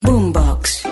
Boombox.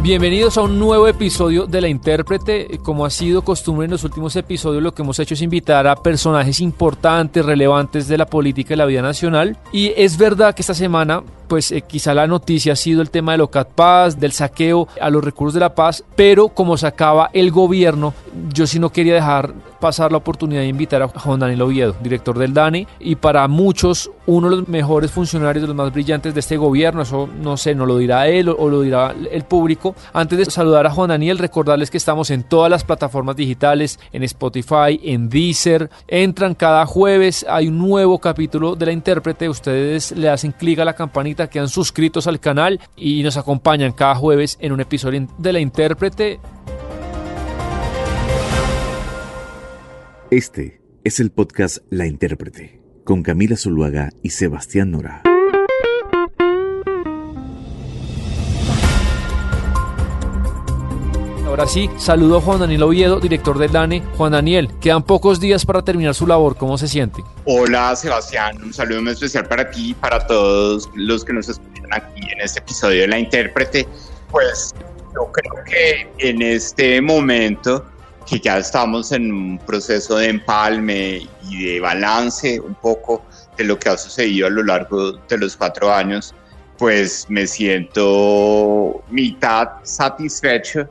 Bienvenidos a un nuevo episodio de La Intérprete. Como ha sido costumbre en los últimos episodios, lo que hemos hecho es invitar a personajes importantes, relevantes de la política y la vida nacional. Y es verdad que esta semana, pues eh, quizá la noticia ha sido el tema del OCAT Paz, del saqueo a los recursos de la paz, pero como sacaba el gobierno, yo sí no quería dejar pasar la oportunidad de invitar a Juan Daniel Oviedo, director del DANE, y para muchos uno de los mejores funcionarios, de los más brillantes de este gobierno, eso no sé, no lo dirá él o, o lo dirá el público. Antes de saludar a Juan Daniel, recordarles que estamos en todas las plataformas digitales, en Spotify, en Deezer, entran cada jueves, hay un nuevo capítulo de la intérprete, ustedes le hacen clic a la campanita, quedan suscritos al canal y nos acompañan cada jueves en un episodio de la intérprete. Este es el podcast La Intérprete, con Camila Zuluaga y Sebastián Nora. Ahora sí, saludo a Juan Daniel Oviedo, director del DANE. Juan Daniel, quedan pocos días para terminar su labor, ¿cómo se siente? Hola Sebastián, un saludo muy especial para ti y para todos los que nos escuchan aquí en este episodio de La Intérprete. Pues yo creo que en este momento que ya estamos en un proceso de empalme y de balance un poco de lo que ha sucedido a lo largo de los cuatro años, pues me siento mitad satisfecho,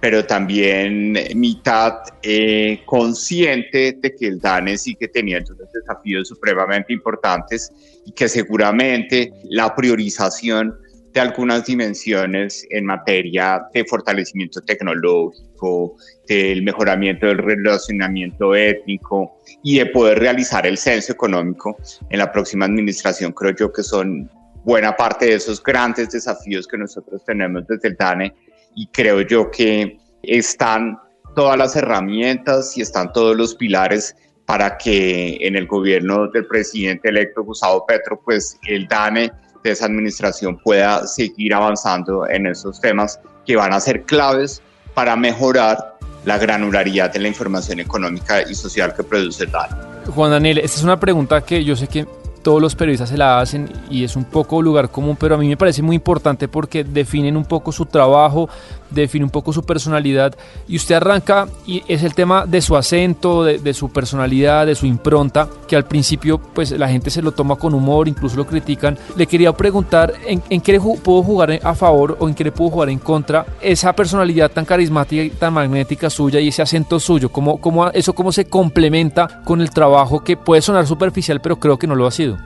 pero también mitad eh, consciente de que el DANE que tenía unos desafíos supremamente importantes y que seguramente la priorización de algunas dimensiones en materia de fortalecimiento tecnológico, del mejoramiento del relacionamiento étnico y de poder realizar el censo económico en la próxima administración, creo yo que son buena parte de esos grandes desafíos que nosotros tenemos desde el DANE y creo yo que están todas las herramientas y están todos los pilares para que en el gobierno del presidente electo Gustavo Petro, pues el DANE de esa administración pueda seguir avanzando en esos temas que van a ser claves para mejorar la granularidad de la información económica y social que produce el DANE. Juan Daniel, esta es una pregunta que yo sé que todos los periodistas se la hacen y es un poco lugar común, pero a mí me parece muy importante porque definen un poco su trabajo, define un poco su personalidad y usted arranca y es el tema de su acento, de, su personalidad, de su impronta, que al principio pues la gente se lo toma con humor, incluso lo critican. Le quería preguntar en, en qué le pudo jugar a favor o en qué le pudo jugar en contra esa personalidad tan carismática y tan magnética suya y ese acento suyo, cómo, cómo eso cómo se complementa con el trabajo que puede sonar superficial, pero creo que no lo ha sido.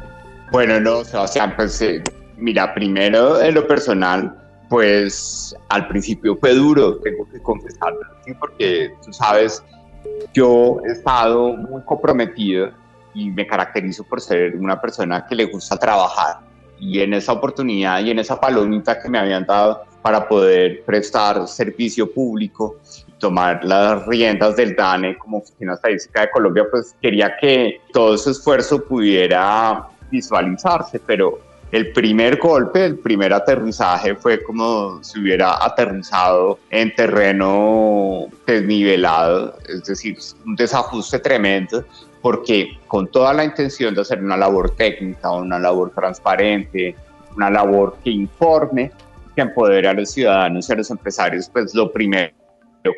Bueno, no, Sebastián, pues eh, mira, primero en lo personal, pues al principio fue duro, tengo que confesarlo, porque tú sabes, yo he estado muy comprometido y me caracterizo por ser una persona que le gusta trabajar. Y en esa oportunidad y en esa palomita que me habían dado para poder prestar servicio público tomar las riendas del DANE como Oficina Estadística de Colombia, pues quería que todo ese esfuerzo pudiera visualizarse, pero el primer golpe, el primer aterrizaje fue como si hubiera aterrizado en terreno desnivelado, es decir, un desajuste tremendo, porque con toda la intención de hacer una labor técnica, una labor transparente, una labor que informe, que empodere a los ciudadanos y a los empresarios, pues lo primero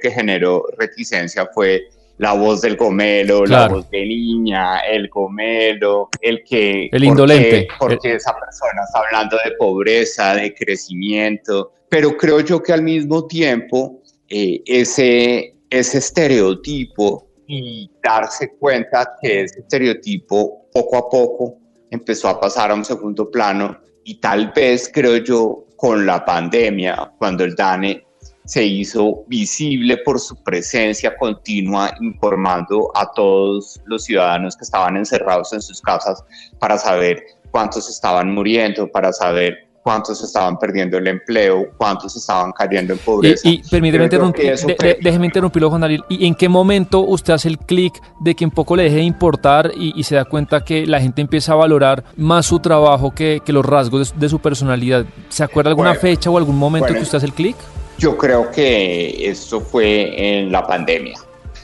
que generó reticencia fue la voz del gomelo, claro. la voz de niña, el gomelo, el que... El indolente. Porque el... esa persona está hablando de pobreza, de crecimiento, pero creo yo que al mismo tiempo eh, ese, ese estereotipo y darse cuenta que ese estereotipo poco a poco empezó a pasar a un segundo plano y tal vez creo yo con la pandemia, cuando el DANE se hizo visible por su presencia continua informando a todos los ciudadanos que estaban encerrados en sus casas para saber cuántos estaban muriendo, para saber cuántos estaban perdiendo el empleo, cuántos estaban cayendo en pobreza. Y, permíteme interrumpir, déjeme interrumpirlo, Juan Daniel. ¿Y en qué momento usted hace el clic de que un poco le deje de importar y, se da cuenta que la gente empieza a valorar más su trabajo que, los rasgos de, su personalidad? ¿Se acuerda alguna fecha o algún momento que usted hace el clic? Yo creo que esto fue en la pandemia,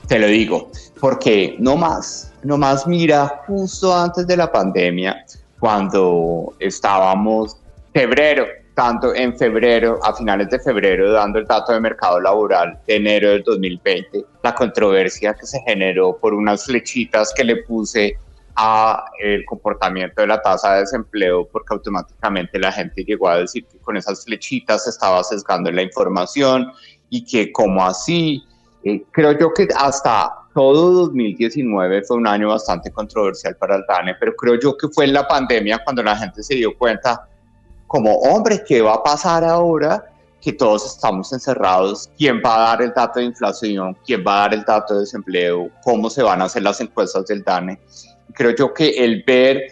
te lo digo, porque no más, no más mira, justo antes de la pandemia, cuando estábamos febrero, tanto en febrero, a finales de febrero, dando el dato de mercado laboral de enero del 2020, la controversia que se generó por unas flechitas que le puse a el comportamiento de la tasa de desempleo porque automáticamente la gente llegó a decir que con esas flechitas se estaba sesgando la información y que como así, eh, creo yo que hasta todo 2019 fue un año bastante controversial para el DANE, pero creo yo que fue en la pandemia cuando la gente se dio cuenta como, hombre, ¿qué va a pasar ahora que todos estamos encerrados? ¿Quién va a dar el dato de inflación? ¿Quién va a dar el dato de desempleo? ¿Cómo se van a hacer las encuestas del DANE? Creo yo que el ver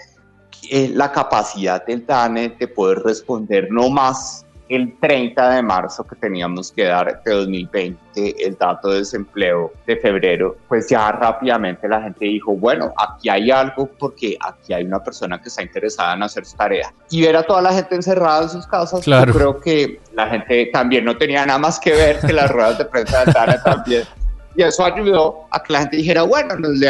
eh, la capacidad del DANE de poder responder no más el 30 de marzo que teníamos que dar de 2020 el dato de desempleo de febrero, pues ya rápidamente la gente dijo, bueno, aquí hay algo porque aquí hay una persona que está interesada en hacer su tarea. Y ver a toda la gente encerrada en sus casas, yo creo que la gente también no tenía nada más que ver que las ruedas de prensa de Tana también y eso ayudó a que la gente dijera, bueno, nos le,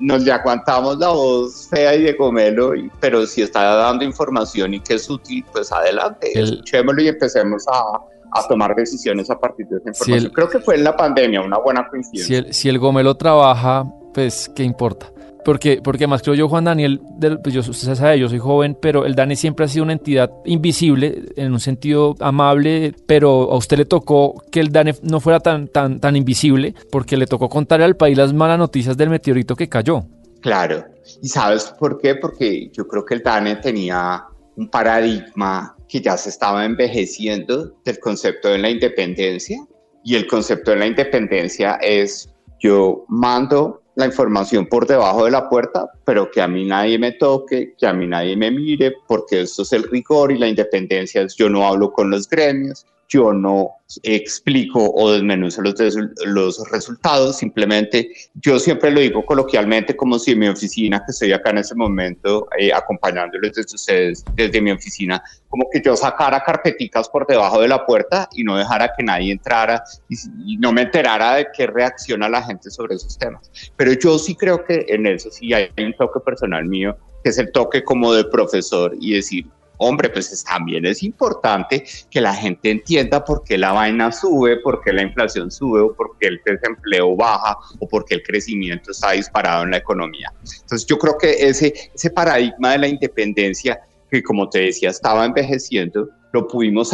nos, le aguantamos la voz fea y de comelo, pero si está dando información y que es útil, pues adelante, escuchémoslo y empecemos a, a tomar decisiones a partir de esa información. Creo que fue en la pandemia una buena coincidencia. Si el, si el gomelo trabaja, pues, ¿qué importa? Porque, porque además creo yo, Juan Daniel, pues yo, usted sabe, yo soy joven, pero el DANE siempre ha sido una entidad invisible, en un sentido amable, pero a usted le tocó que el DANE no fuera tan, tan, tan invisible, porque le tocó contarle al país las malas noticias del meteorito que cayó. Claro, ¿y sabes por qué? Porque yo creo que el DANE tenía un paradigma que ya se estaba envejeciendo del concepto de la independencia, y el concepto de la independencia es yo mando la información por debajo de la puerta, pero que a mí nadie me toque, que a mí nadie me mire, porque esto es el rigor y la independencia. Yo no hablo con los gremios, yo no explico o desmenuzo los, los resultados, simplemente yo siempre lo digo coloquialmente como si en mi oficina, que estoy acá en ese momento eh, acompañándoles desde ustedes, desde mi oficina, como que yo sacara carpeticas por debajo de la puerta y no dejara que nadie entrara y, no me enterara de qué reacciona la gente sobre esos temas. Pero yo sí creo que en eso sí hay un toque personal mío, que es el toque como de profesor y decir, hombre, pues también es importante que la gente entienda por qué la vaina sube, por qué la inflación sube, o por qué el desempleo baja, o por qué el crecimiento está disparado en la economía. Entonces yo creo que ese, ese paradigma de la independencia, que como te decía estaba envejeciendo, lo pudimos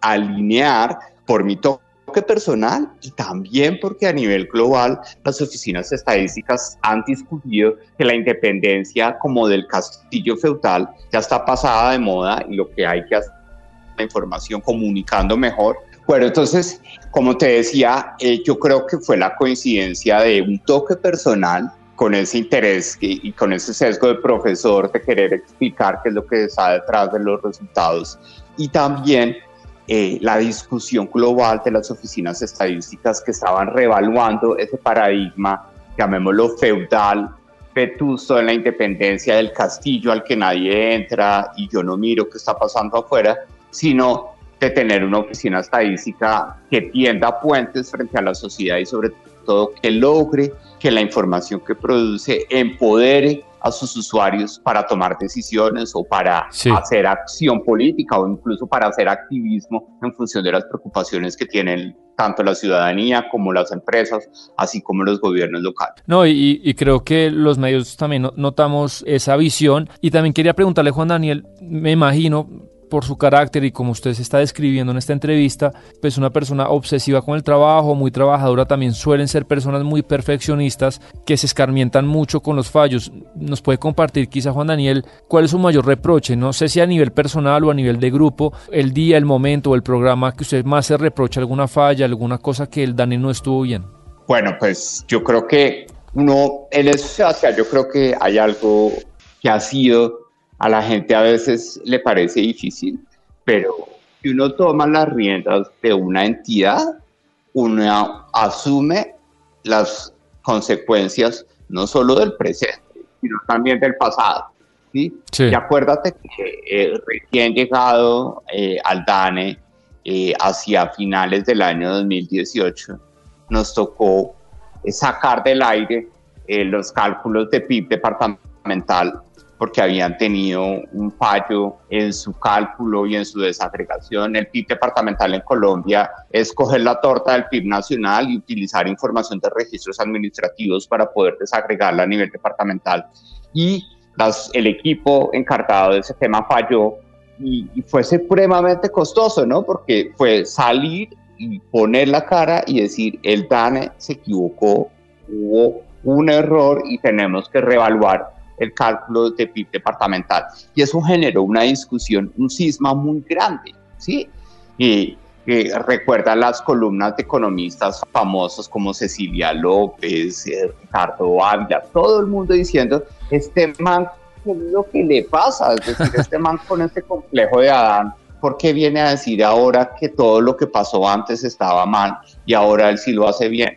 alinear por mi toque personal y también porque a nivel global las oficinas estadísticas han discutido que la independencia como del castillo feudal ya está pasada de moda y lo que hay que hacer es la información comunicando mejor. Bueno, entonces, como te decía, eh, yo creo que fue la coincidencia de un toque personal con ese interés y, y, con ese sesgo de profesor de querer explicar qué es lo que está detrás de los resultados y también eh, la discusión global de las oficinas estadísticas que estaban revaluando ese paradigma, llamémoslo feudal, vetusto en la independencia del castillo al que nadie entra y yo no miro qué está pasando afuera, sino de tener una oficina estadística que tienda puentes frente a la sociedad y sobre todo que logre que la información que produce empodere a sus usuarios para tomar decisiones o para hacer acción política o incluso para hacer activismo en función de las preocupaciones que tienen tanto la ciudadanía como las empresas, así como los gobiernos locales. No, y, creo que los medios también notamos esa visión. Y también quería preguntarle, Juan Daniel, me imagino, por su carácter y como usted se está describiendo en esta entrevista, pues una persona obsesiva con el trabajo, muy trabajadora, también suelen ser personas muy perfeccionistas que se escarmientan mucho con los fallos. Nos puede compartir quizá Juan Daniel cuál es su mayor reproche, no sé si a nivel personal o a nivel de grupo, el día, el momento o el programa que usted más se reprocha alguna falla, alguna cosa que el Dani no estuvo bien. Bueno, pues yo creo que uno, en eso, yo creo que hay algo que ha sido, a la gente a veces le parece difícil, pero si uno toma las riendas de una entidad, uno asume las consecuencias no solo del presente, sino también del pasado. ¿sí? Y acuérdate que eh, recién llegado eh, al DANE eh, hacia finales del año 2018, nos tocó sacar del aire los cálculos de PIB departamental porque habían tenido un fallo en su cálculo y en su desagregación. El PIB departamental en Colombia es coger la torta del PIB nacional y utilizar información de registros administrativos para poder desagregarla a nivel departamental. Y el equipo encargado de ese tema falló y, y, fue supremamente costoso, ¿no? Porque fue salir y poner la cara y decir, el DANE se equivocó, hubo un error y tenemos que reevaluar el cálculo de PIB departamental. Y eso generó una discusión, un cisma muy grande, ¿sí? Y, recuerda las columnas de economistas famosos como Cecilia López, eh, Ricardo Ávila, todo el mundo diciendo, este man, ¿qué es lo que le pasa? Es decir, este man con este complejo de Adán, ¿por qué viene a decir ahora que todo lo que pasó antes estaba mal y ahora él sí lo hace bien?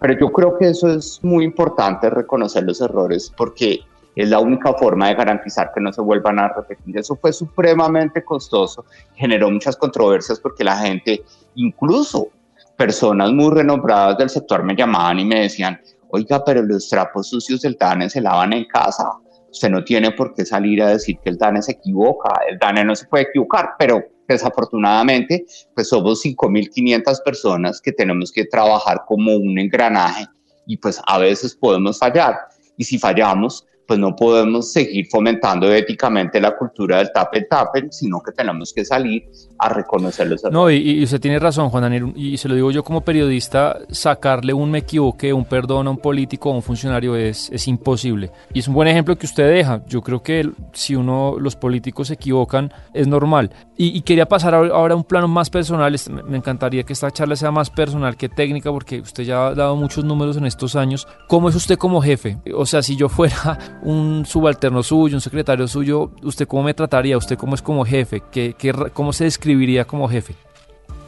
Pero yo creo que eso es muy importante, reconocer los errores, porque es la única forma de garantizar que no se vuelvan a repetir. Eso fue supremamente costoso, generó muchas controversias porque la gente, incluso personas muy renombradas del sector me llamaban y me decían, oiga, pero los trapos sucios del DANE se lavan en casa. Usted no tiene por qué salir a decir que el DANE se equivoca. El DANE no se puede equivocar, pero desafortunadamente, pues somos 5.500 personas que tenemos que trabajar como un engranaje y pues a veces podemos fallar. Y si fallamos, pues no podemos seguir fomentando éticamente la cultura del tape tape, sino que tenemos que salir a reconocer los errores. No, y, usted tiene razón, Juan Daniel, y se lo digo yo como periodista, sacarle un me equivoqué, un perdón a un político o a un funcionario es, es imposible. Y es un buen ejemplo que usted deja. Yo creo que si uno, los políticos se equivocan, es normal. Y, quería pasar ahora a un plano más personal. Me encantaría que esta charla sea más personal que técnica, porque usted ya ha dado muchos números en estos años. ¿Cómo es usted como jefe? O sea, si yo fuera un subalterno suyo, un secretario suyo, ¿usted cómo me trataría? ¿Usted cómo es como jefe? ¿Qué, qué, ¿Cómo se describiría como jefe?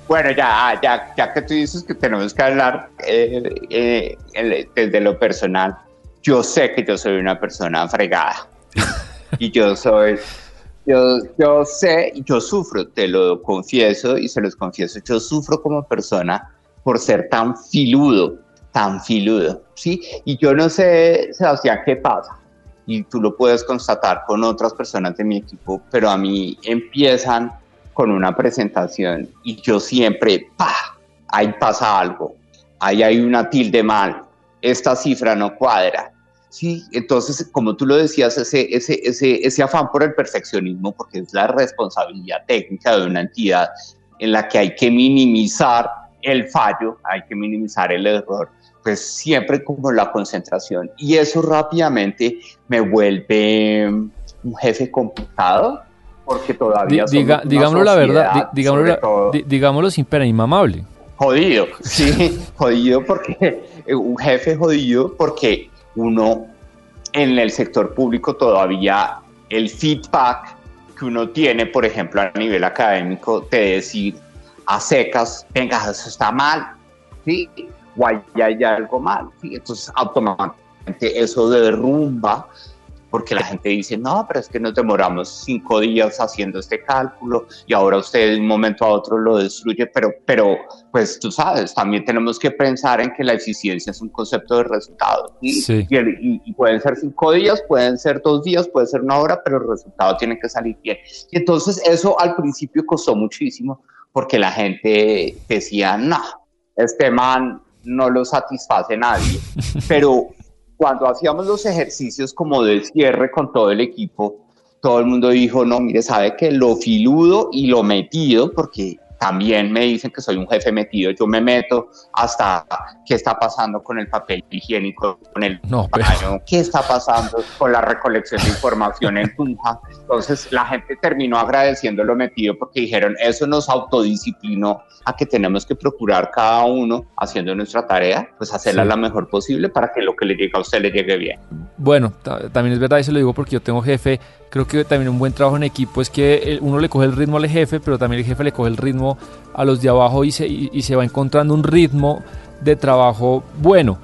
Bueno, ya, ya, ya que tú dices que tenemos que hablar eh, eh, desde lo personal, yo sé que yo soy una persona fregada. y yo soy, yo, yo sé, yo sufro, te lo confieso y se los confieso, yo sufro como persona por ser tan filudo, tan filudo, ¿sí? Y yo no sé, Sebastián, qué pasa y tú lo puedes constatar con otras personas de mi equipo, pero a mí empiezan con una presentación y yo siempre, ¡pa! Ahí pasa algo, ahí hay una tilde mal, esta cifra no cuadra. Sí, entonces, como tú lo decías, ese, ese, ese, ese afán por el perfeccionismo, porque es la responsabilidad técnica de una entidad en la que hay que minimizar el fallo, hay que minimizar el error, pues siempre como la concentración. Y eso rápidamente me vuelve un jefe complicado, porque todavía... Diga, digámoslo la verdad, digámoslo, digámoslo sin pena, inmamable. Jodido, sí, jodido porque un jefe jodido porque uno en el sector público todavía el feedback que uno tiene, por ejemplo, a nivel académico, de decir a secas, venga, eso está mal, ¿sí? O hay, algo mal. Entonces, automáticamente eso derrumba porque la gente dice, no, pero es que nos demoramos cinco días haciendo este cálculo y ahora usted de un momento a otro lo destruye, pero, pero pues tú sabes, también tenemos que pensar en que la eficiencia es un concepto de resultado. Sí. Y, pueden ser cinco días, pueden ser dos días, puede ser una hora, pero el resultado tiene que salir bien. Y entonces eso al principio costó muchísimo porque la gente decía, no, este man no lo satisface nadie. Pero cuando hacíamos los ejercicios como de cierre con todo el equipo, todo el mundo dijo, no, mire, sabe que lo filudo y lo metido, porque también me dicen que soy un jefe metido, yo me meto hasta qué está pasando con el papel higiénico, con el No, pero- baño, qué está pasando con la recolección de información en Tunja. Entonces la gente terminó agradeciendo lo metido porque dijeron, eso nos autodisciplinó a que tenemos que procurar cada uno haciendo nuestra tarea, pues hacerla Sí. la mejor posible para que lo que le llegue a usted le llegue bien. Bueno, ta- también es verdad y se lo digo porque yo tengo jefe. Creo que también un buen trabajo en equipo es que uno le coge el ritmo al jefe, pero también el jefe le coge el ritmo a los de abajo y se, y, se va encontrando un ritmo de trabajo bueno.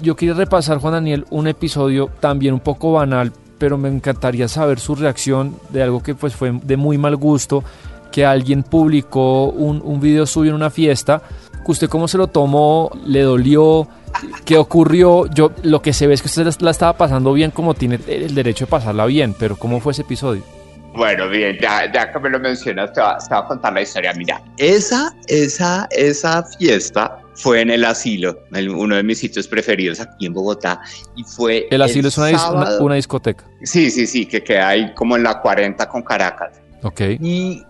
Yo quería repasar, Juan Daniel, un episodio también un poco banal, pero me encantaría saber su reacción de algo que pues fue de muy mal gusto, que alguien publicó un, un video suyo en una fiesta. ¿Usted cómo se lo tomó? ¿Le dolió? ¿Qué ocurrió? Yo lo que se ve es que usted la- estaba pasando bien como tiene el derecho de pasarla bien, pero ¿cómo fue ese episodio? Bueno, bien, ya, ya que me lo mencionas, te va, te va a contar la historia. Mira, esa, esa, esa fiesta fue en el asilo, el- uno de mis sitios preferidos aquí en Bogotá, y fue El asilo es una, dis- una discoteca. Sí, sí, sí, que queda ahí como en la 40 con Caracas. Ok. Y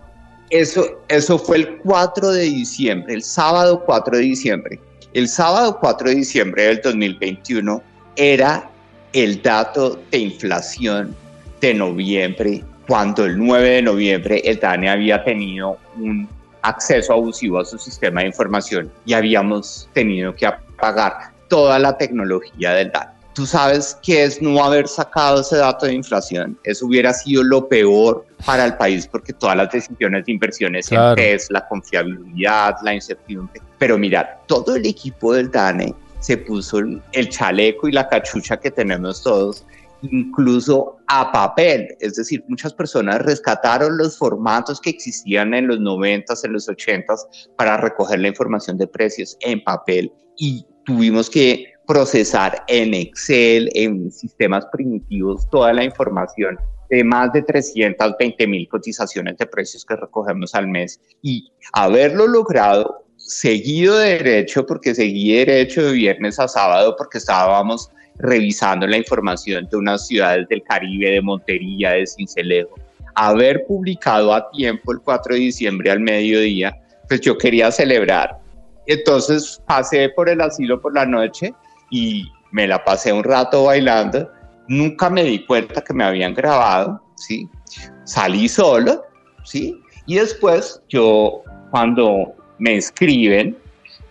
eso, eso fue el 4 de diciembre, el sábado 4 de diciembre. El sábado 4 de diciembre del 2021 era el dato de inflación de noviembre, cuando el 9 de noviembre el DANE había tenido un acceso abusivo a su sistema de información y habíamos tenido que apagar toda la tecnología del DANE. Tú sabes que es no haber sacado ese dato de inflación. Eso hubiera sido lo peor para el país porque todas las decisiones de inversiones Claro. en la confiabilidad, la incertidumbre. Pero mira, todo el equipo del DANE se puso el chaleco y la cachucha que tenemos todos, incluso a papel. Es decir, muchas personas rescataron los formatos que existían en los 90s, en los 80s, para recoger la información de precios en papel y tuvimos que procesar en Excel, en sistemas primitivos, toda la información de más de 320 mil cotizaciones de precios que recogemos al mes y haberlo logrado seguido de derecho, porque seguí derecho de viernes a sábado, porque estábamos revisando la información de unas ciudades del Caribe, de Montería, de Cincelejo. Haber publicado a tiempo el 4 de diciembre al mediodía, pues yo quería celebrar. Entonces pasé por el asilo por la noche y me la pasé un rato bailando. Nunca me di cuenta que me habían grabado, ¿sí? Salí solo, ¿sí? Y después yo, cuando me escriben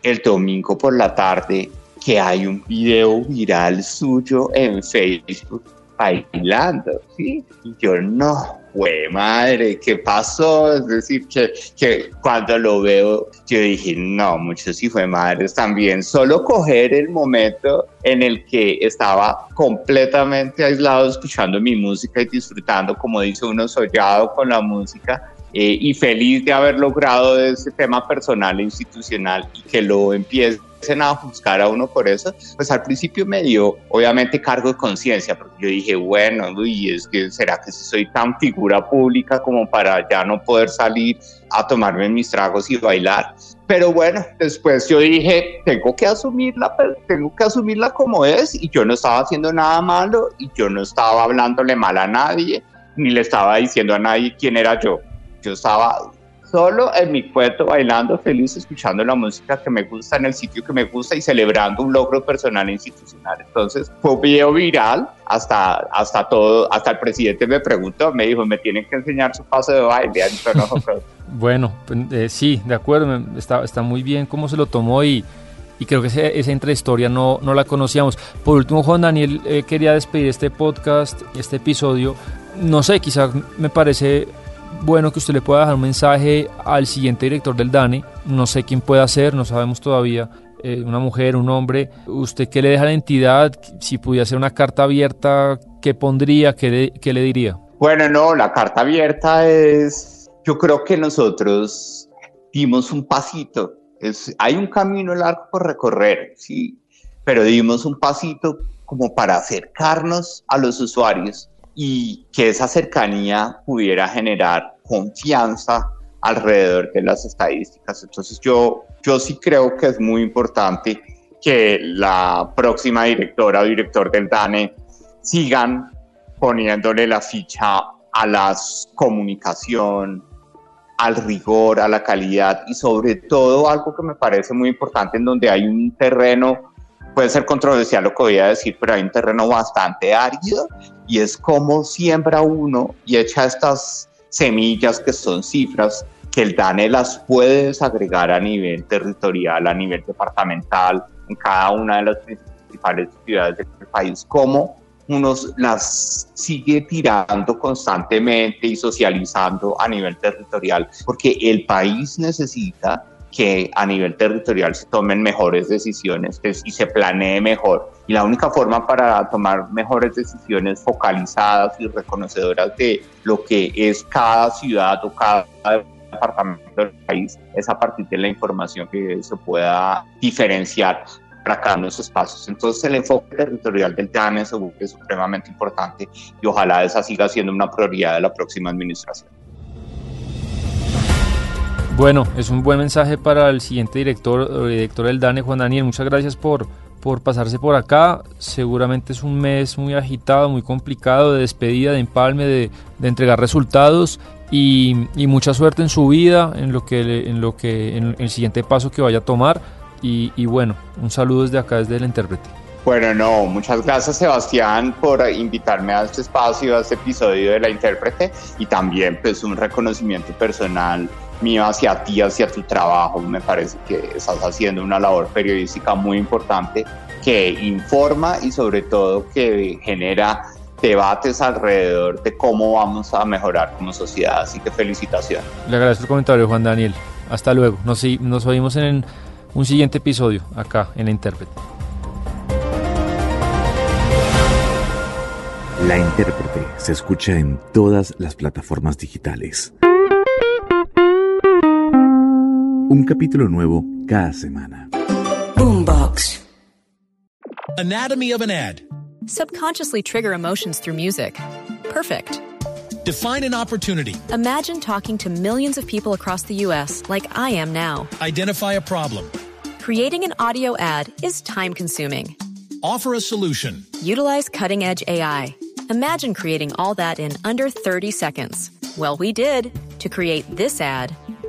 el domingo por la tarde que hay un video viral suyo en Facebook bailando, ¿sí? Y yo, no, güey, madre, ¿qué pasó? Es decir, que, cuando lo veo, yo dije, no, muchos hijos de madres también. Solo coger el momento en el que estaba completamente aislado escuchando mi música y disfrutando, como dice uno, sollado con la música. Eh, y feliz de haber logrado ese tema personal e institucional y que lo empiecen a juzgar a uno por eso, pues al principio me dio obviamente cargo de conciencia, porque yo dije, bueno, uy, es que será que soy tan figura pública como para ya no poder salir a tomarme mis tragos y bailar. Pero bueno, después yo dije, tengo que asumirla, tengo que asumirla como es y yo no estaba haciendo nada malo y yo no estaba hablándole mal a nadie ni le estaba diciendo a nadie quién era yo. Yo estaba solo en mi cuento bailando feliz, escuchando la música que me gusta en el sitio que me gusta y celebrando un logro personal e institucional. Entonces fue video viral, hasta, hasta todo, hasta el presidente me preguntó, me dijo, me tienen que enseñar su paso de baile. Bueno, pues, eh, sí, de acuerdo, está, está muy bien cómo se lo tomó y, y creo que ese- esa intrahistoria no, no la conocíamos. Por último, Juan Daniel, eh, quería despedir este podcast, este episodio. No sé, quizás me parece bueno que usted le pueda dejar un mensaje al siguiente director del DANE. No sé quién pueda ser, no sabemos todavía. eh, una mujer, un hombre. ¿Usted qué le deja a la entidad? Si pudiera hacer una carta abierta, ¿qué pondría? ¿Qué le, qué le diría? Bueno, no, la carta abierta es, yo creo que nosotros dimos un pasito, es, hay un camino largo por recorrer, sí, pero dimos un pasito como para acercarnos a los usuarios y que esa cercanía pudiera generar confianza alrededor de las estadísticas. Entonces yo, yo sí creo que es muy importante que la próxima directora o director del DANE sigan poniéndole la ficha a la comunicación, al rigor, a la calidad y sobre todo algo que me parece muy importante en donde hay un terreno, puede ser controversial lo que voy a decir, pero hay un terreno bastante árido y es como siembra uno y echa estas semillas que son cifras que el DANE las puede desagregar a nivel territorial, a nivel departamental, en cada una de las principales ciudades del país, como uno las sigue tirando constantemente y socializando a nivel territorial, porque el país necesita que a nivel territorial se tomen mejores decisiones y se planee mejor. Y la única forma para tomar mejores decisiones focalizadas y reconocedoras de lo que es cada ciudad o cada departamento del país es a partir de la información que se pueda diferenciar para cada uno de esos espacios. Entonces el enfoque territorial del TAN es supremamente importante y ojalá esa siga siendo una prioridad de la próxima administración. Bueno, es un buen mensaje para el siguiente director, director del DANE, Juan Daniel. Muchas gracias por, por pasarse por acá. Seguramente es un mes muy agitado, muy complicado de despedida, de empalme, de, de entregar resultados y, y, mucha suerte en su vida, en lo que, en lo que, en el siguiente paso que vaya a tomar. Y, y bueno, un saludo desde acá, desde el intérprete. Bueno, no, muchas gracias Sebastián por invitarme a este espacio, a este episodio de La Intérprete y también pues un reconocimiento personal mío hacia ti, hacia tu trabajo. Me parece que estás haciendo una labor periodística muy importante que informa y sobre todo que genera debates alrededor de cómo vamos a mejorar como sociedad. Así que felicitaciones. Le agradezco el comentario, Juan Daniel. Hasta luego. Nos, nos oímos en un siguiente episodio acá en La Intérprete. La Intérprete se escucha en todas las plataformas digitales. Un capítulo nuevo cada semana. Boombox. Anatomy of an ad. Subconsciously trigger emotions through music. Perfect. Define an opportunity. Imagine talking to millions of people across the U.S. like I am now. Identify a problem. Creating an audio ad is time consuming. Offer a solution. Utilize cutting edge AI. Imagine creating all that in under 30 seconds. Well, we did to create this ad.